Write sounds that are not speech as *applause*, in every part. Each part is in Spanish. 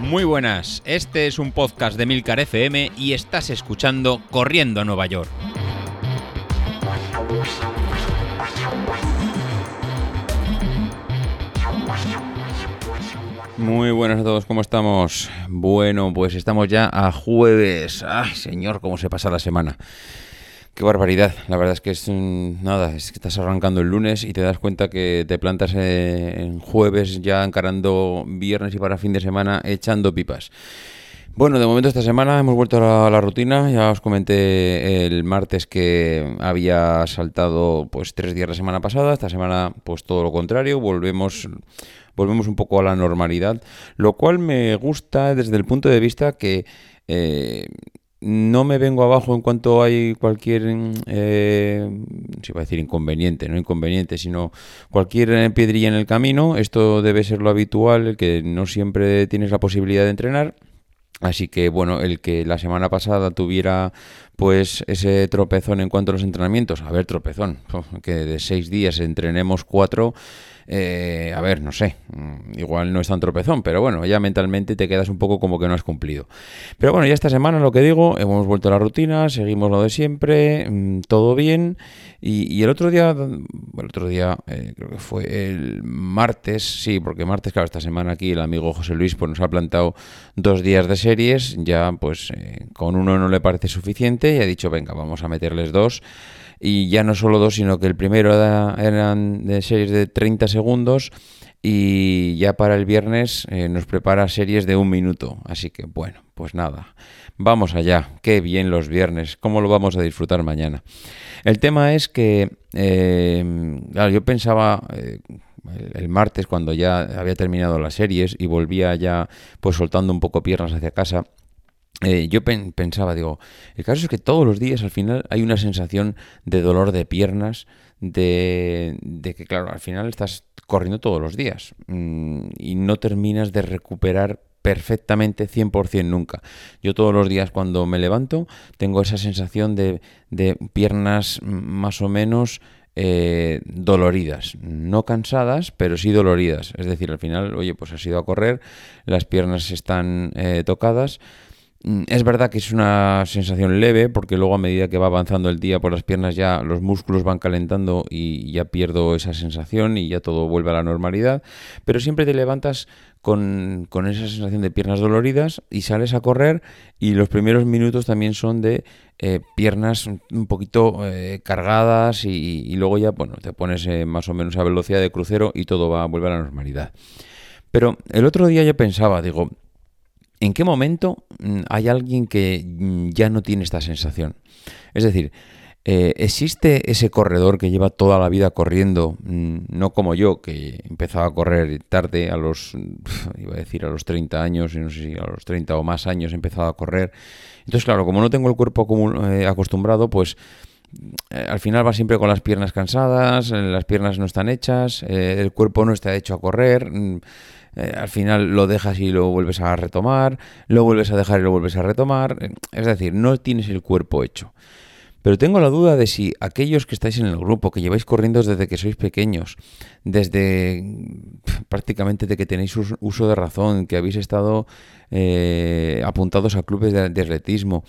Muy buenas, este es un podcast de Milcar FM y estás escuchando Corriendo a Nueva York. Muy buenas a todos, ¿cómo estamos? Bueno, pues estamos ya a jueves. Ay, señor, cómo se pasa la semana. Qué barbaridad. La verdad es que es nada, es que estás arrancando el lunes y te das cuenta que te plantas en jueves ya encarando viernes y para fin de semana echando pipas. Bueno, de momento esta semana hemos vuelto a la, rutina. Ya os comenté el martes que había saltado pues tres días la semana pasada. Esta semana pues todo lo contrario. Volvemos volvemos un poco a la normalidad, lo cual me gusta desde el punto de vista que eh, no me vengo abajo en cuanto hay cualquier, eh, si va a decir inconveniente, no inconveniente, sino cualquier piedrilla en el camino. Esto debe ser lo habitual, que no siempre tienes la posibilidad de entrenar. Así que bueno, el que la semana pasada tuviera pues ese tropezón en cuanto a los entrenamientos, a ver, tropezón, *laughs* que de seis días entrenemos cuatro, eh, a ver, no sé, mm, igual no es tan tropezón, pero bueno, ya mentalmente te quedas un poco como que no has cumplido. Pero bueno, ya esta semana lo que digo, hemos vuelto a la rutina, seguimos lo de siempre, mm, todo bien. Y, el otro día, el otro día, eh, creo que fue el martes, sí, porque martes, claro, esta semana aquí el amigo José Luis pues nos ha plantado dos días de series, ya pues eh, con uno no le parece suficiente y ha dicho, venga, vamos a meterles dos y ya no solo dos, sino que el primero eran de series de 30 segundos y ya para el viernes eh, nos prepara series de un minuto. Así que bueno, pues nada, vamos allá, qué bien los viernes, cómo lo vamos a disfrutar mañana. El tema es que, eh, yo pensaba... Eh, el martes cuando ya había terminado las series y volvía ya pues soltando un poco piernas hacia casa yo pensaba, digo, el caso es que todos los días al final hay una sensación de dolor de piernas, de, que claro, al final estás corriendo todos los días mm, y no terminas de recuperar perfectamente 100% nunca. Yo todos los días cuando me levanto tengo esa sensación de, piernas más o menos eh, doloridas, no cansadas, pero sí doloridas. Es decir, al final, oye, pues has ido a correr, las piernas están eh, tocadas, es verdad que es una sensación leve porque luego a medida que va avanzando el día por las piernas ya los músculos van calentando y ya pierdo esa sensación y ya todo vuelve a la normalidad, pero siempre te levantas con, esa sensación de piernas doloridas y sales a correr y los primeros minutos también son de eh, piernas un poquito eh, cargadas y, luego ya bueno te pones eh, más o menos a velocidad de crucero y todo va a volver a la normalidad. Pero el otro día yo pensaba, digo, ¿En qué momento mm, hay alguien que mm, ya no tiene esta sensación? Es decir, eh, ¿existe ese corredor que lleva toda la vida corriendo, mm, no como yo, que empezaba a correr tarde, a los, iba a decir a los 30 años, no sé si a los 30 o más años he empezado a correr? Entonces, claro, como no tengo el cuerpo eh, acostumbrado, pues eh, al final va siempre con las piernas cansadas, las piernas no están hechas, el cuerpo no está hecho a correr eh, al final lo dejas y lo vuelves a retomar, lo vuelves a dejar y lo vuelves a retomar, eh, es decir, no tienes el cuerpo hecho. Pero tengo la duda de si aquellos que estáis en el grupo, que lleváis corriendo desde que sois pequeños, desde prácticamente de que tenéis uso de razón, que habéis estado eh, apuntados a clubes de, atletismo,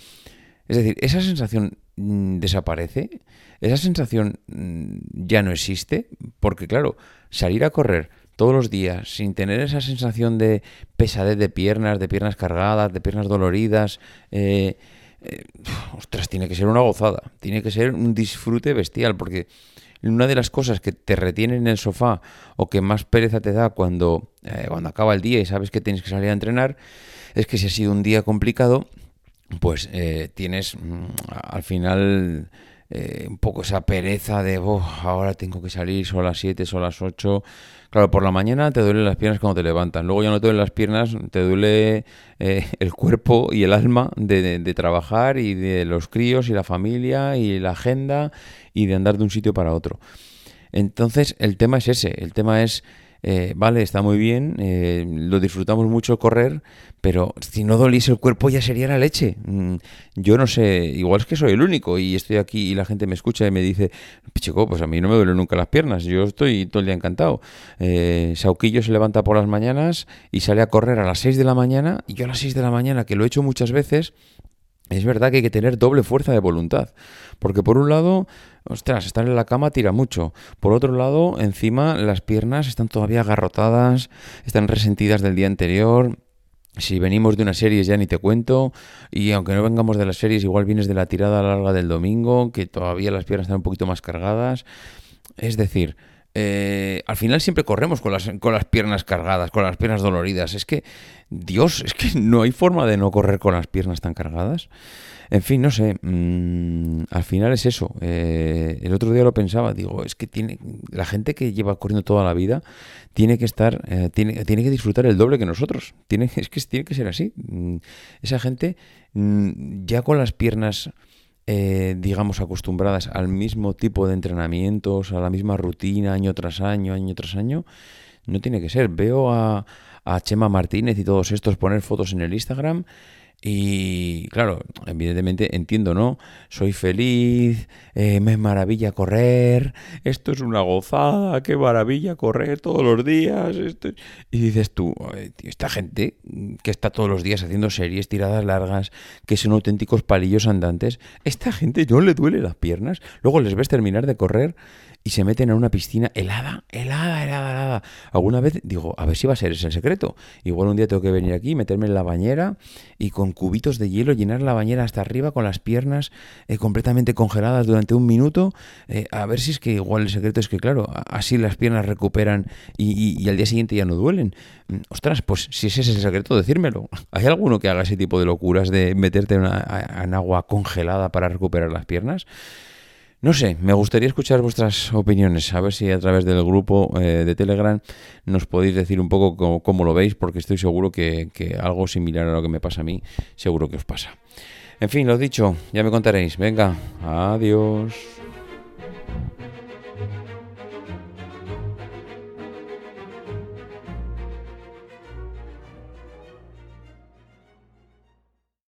es decir, esa sensación mm, desaparece, esa sensación mm, ya no existe, porque claro, salir a correr todos los días, sin tener esa sensación de pesadez de piernas, de piernas cargadas, de piernas doloridas, eh, eh, ostras, tiene que ser una gozada, tiene que ser un disfrute bestial, porque una de las cosas que te retiene en el sofá o que más pereza te da cuando, eh, cuando acaba el día y sabes que tienes que salir a entrenar, es que si ha sido un día complicado, pues tienes mm, al final eh, un poco esa pereza de, ahora tengo que salir, son las 7, son las 8. Claro, por la mañana te duelen las piernas cuando te levantan, luego ya no te duelen las piernas, te duele eh, *laughs* el cuerpo y el alma de, de, trabajar y de los críos y la familia y la agenda y de andar de un sitio para otro. Entonces, el tema es ese, el tema es eh, vale, está muy bien, eh, lo disfrutamos mucho correr, pero si no doliese el cuerpo ya sería la leche. Mm, yo no sé, igual es que soy el único y estoy aquí y la gente me escucha y me dice, chico, pues a mí no me duelen nunca las piernas, yo estoy todo el día encantado. Eh, Sauquillo se levanta por las mañanas y sale a correr a las 6 de la mañana y yo a las 6 de la mañana, que lo he hecho muchas veces, es verdad que hay que tener doble fuerza de voluntad. Porque por un lado, ostras, estar en la cama tira mucho. Por otro lado, encima las piernas están todavía agarrotadas, están resentidas del día anterior. Si venimos de una serie ya ni te cuento, y aunque no vengamos de las series, igual vienes de la tirada larga del domingo, que todavía las piernas están un poquito más cargadas. Es decir, eh, al final siempre corremos con las, con las piernas cargadas, con las piernas doloridas. Es que, Dios, es que no hay forma de no correr con las piernas tan cargadas. En fin, no sé, mm, al final es eso. Eh, el otro día lo pensaba, digo, es que tiene la gente que lleva corriendo toda la vida tiene que estar, eh, tiene, tiene que disfrutar el doble que nosotros. Tiene, *laughs* es que tiene que ser así. Mm, esa gente mm, ya con las piernas eh, digamos, acostumbradas al mismo tipo de entrenamientos, a la misma rutina año tras año, año tras año, no tiene que ser. Veo a, a Chema Martínez y todos estos poner fotos en el Instagram y claro, evidentemente entiendo, ¿no? Soy feliz, eh, me maravilla correr, esto es una gozada, qué maravilla correr todos los días. Y dices tú, esta gente que está todos los días haciendo series, tiradas largas, que son auténticos palillos andantes, esta gente no le duele las piernas, luego les ves terminar de correr y se meten en una piscina helada, helada, helada, helada. Alguna vez digo, a ver si va a ser ese el secreto. Igual un día tengo que venir aquí, meterme en la bañera y con cubitos de hielo llenar la bañera hasta arriba con las piernas eh, completamente congeladas durante un minuto. Eh, a ver si es que igual el secreto es que, claro, así las piernas recuperan y, al día siguiente ya no duelen. Mm, ostras, pues si ese es el secreto, decírmelo. *laughs* ¿Hay alguno que haga ese tipo de locuras de meterte en agua congelada para recuperar las piernas? No sé, me gustaría escuchar vuestras opiniones, a ver si a través del grupo eh, de Telegram nos podéis decir un poco cómo, lo veis, porque estoy seguro que, que, algo similar a lo que me pasa a mí, seguro que os pasa. En fin, lo dicho, ya me contaréis. Venga, adiós.